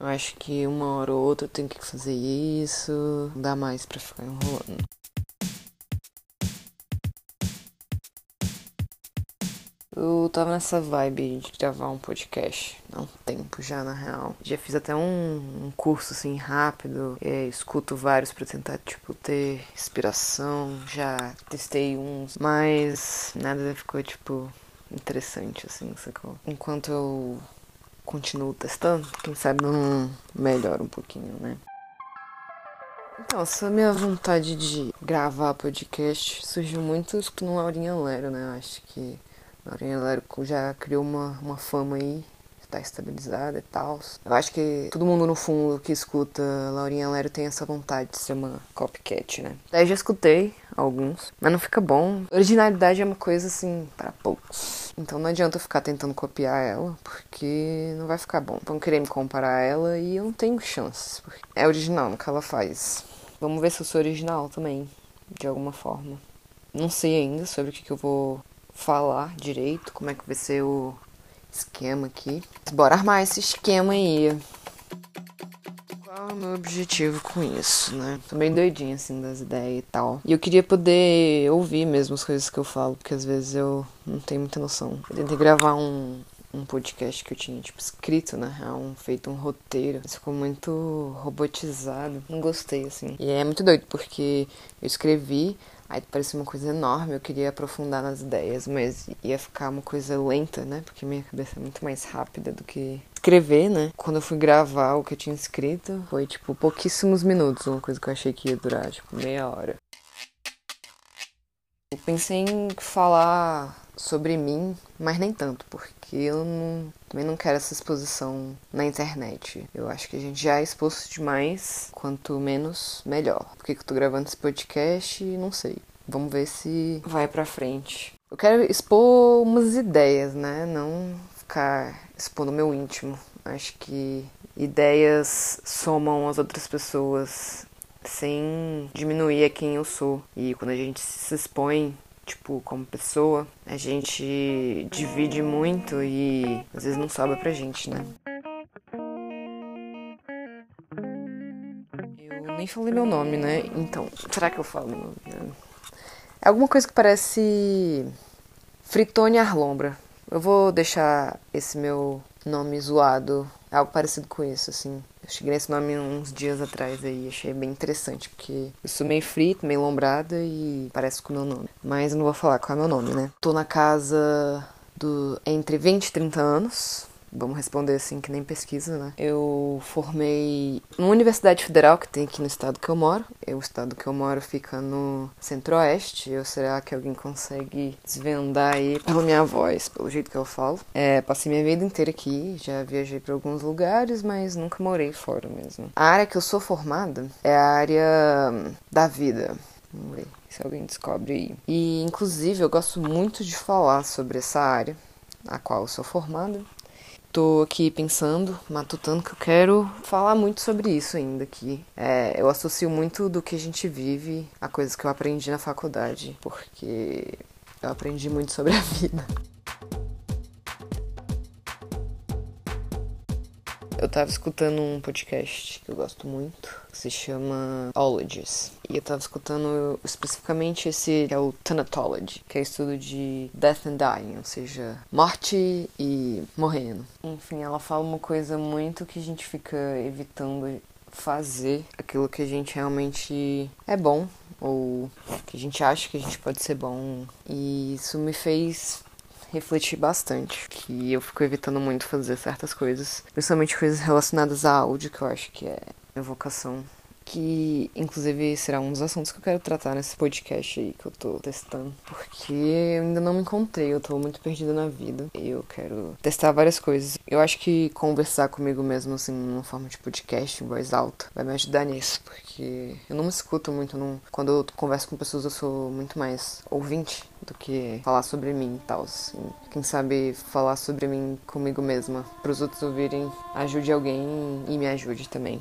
Eu acho que uma hora ou outra eu tenho que fazer isso, não dá mais pra ficar enrolando. Eu tava nessa vibe de gravar um podcast há um tempo já, na real. Já fiz até um, um curso assim rápido, é, escuto vários pra tentar, tipo, ter inspiração. Já testei uns, mas nada ficou, tipo, interessante, assim, sacou? Enquanto eu continuo testando, quem sabe não melhora um pouquinho, né? Então, essa minha vontade de gravar podcast surgiu muito escutando Laurinha Lero, né? Eu acho que Laurinha Lero já criou uma, uma fama aí, está estabilizada e tal. Eu acho que todo mundo no fundo que escuta Laurinha Lero tem essa vontade de ser uma copycat, né? Daí já escutei alguns, mas não fica bom. Originalidade é uma coisa assim para poucos. Então não adianta eu ficar tentando copiar ela, porque não vai ficar bom. Vão querer me comparar a ela e eu não tenho chances. É original no que ela faz. Vamos ver se eu sou original também, de alguma forma. Não sei ainda sobre o que, que eu vou falar direito, como é que vai ser o esquema aqui. Bora armar esse esquema aí. Qual é o meu objetivo com isso, né? Tô bem doidinha, assim, das ideias e tal. E eu queria poder ouvir mesmo as coisas que eu falo, porque às vezes eu não tenho muita noção. Eu tentei gravar um, um podcast que eu tinha, tipo, escrito, na real, um, feito um roteiro. Mas ficou muito robotizado. Não gostei, assim. E é muito doido, porque eu escrevi, Aí parecia uma coisa enorme, eu queria aprofundar nas ideias, mas ia ficar uma coisa lenta, né? Porque minha cabeça é muito mais rápida do que escrever, né? Quando eu fui gravar o que eu tinha escrito, foi tipo pouquíssimos minutos, uma coisa que eu achei que ia durar, tipo, meia hora. Eu pensei em falar sobre mim, mas nem tanto, porque eu não, também não quero essa exposição na internet. Eu acho que a gente já é exposto demais, quanto menos, melhor. Por que, que eu tô gravando esse podcast? Não sei. Vamos ver se vai pra frente. Eu quero expor umas ideias, né? Não ficar expondo o meu íntimo. Acho que ideias somam as outras pessoas sem diminuir a quem eu sou. E quando a gente se expõe tipo, como pessoa, a gente divide muito e às vezes não sobra pra gente, né? Eu nem falei meu nome, né? Então, será que eu falo meu nome? É alguma coisa que parece Fritone Arlombra. Eu vou deixar esse meu nome zoado, algo parecido com isso, assim. Eu cheguei nesse nome uns dias atrás aí, achei bem interessante, porque eu sou meio frito, meio lombrada e parece com o meu nome. Mas eu não vou falar qual é meu nome, né? Tô na casa do entre 20 e 30 anos. Vamos responder assim, que nem pesquisa, né? Eu formei numa universidade federal que tem aqui no estado que eu moro. O estado que eu moro fica no centro-oeste. Ou será que alguém consegue desvendar aí pela minha voz, pelo jeito que eu falo? É, passei minha vida inteira aqui, já viajei para alguns lugares, mas nunca morei fora mesmo. A área que eu sou formada é a área da vida. Vamos ver se alguém descobre aí. E, inclusive, eu gosto muito de falar sobre essa área, a qual eu sou formada. Tô aqui pensando, matutando, que eu quero falar muito sobre isso ainda aqui. É, eu associo muito do que a gente vive a coisas que eu aprendi na faculdade, porque eu aprendi muito sobre a vida. Eu tava escutando um podcast que eu gosto muito, que se chama Ologies. E eu tava escutando especificamente esse, que é o Thanatology, que é estudo de death and dying, ou seja, morte e morrendo. Enfim, ela fala uma coisa muito que a gente fica evitando fazer aquilo que a gente realmente é bom ou que a gente acha que a gente pode ser bom. E isso me fez refletir bastante. Que eu fico evitando muito fazer certas coisas, principalmente coisas relacionadas a áudio, que eu acho que é minha vocação. Que inclusive será um dos assuntos que eu quero tratar nesse podcast aí que eu tô testando. Porque eu ainda não me encontrei, eu tô muito perdida na vida. Eu quero testar várias coisas. Eu acho que conversar comigo mesmo, assim, numa forma de podcast, em voz alta, vai me ajudar nisso. Porque eu não me escuto muito. Não... Quando eu converso com pessoas, eu sou muito mais ouvinte do que falar sobre mim e tal. Assim. Quem sabe falar sobre mim comigo mesma, para os outros ouvirem, ajude alguém e me ajude também.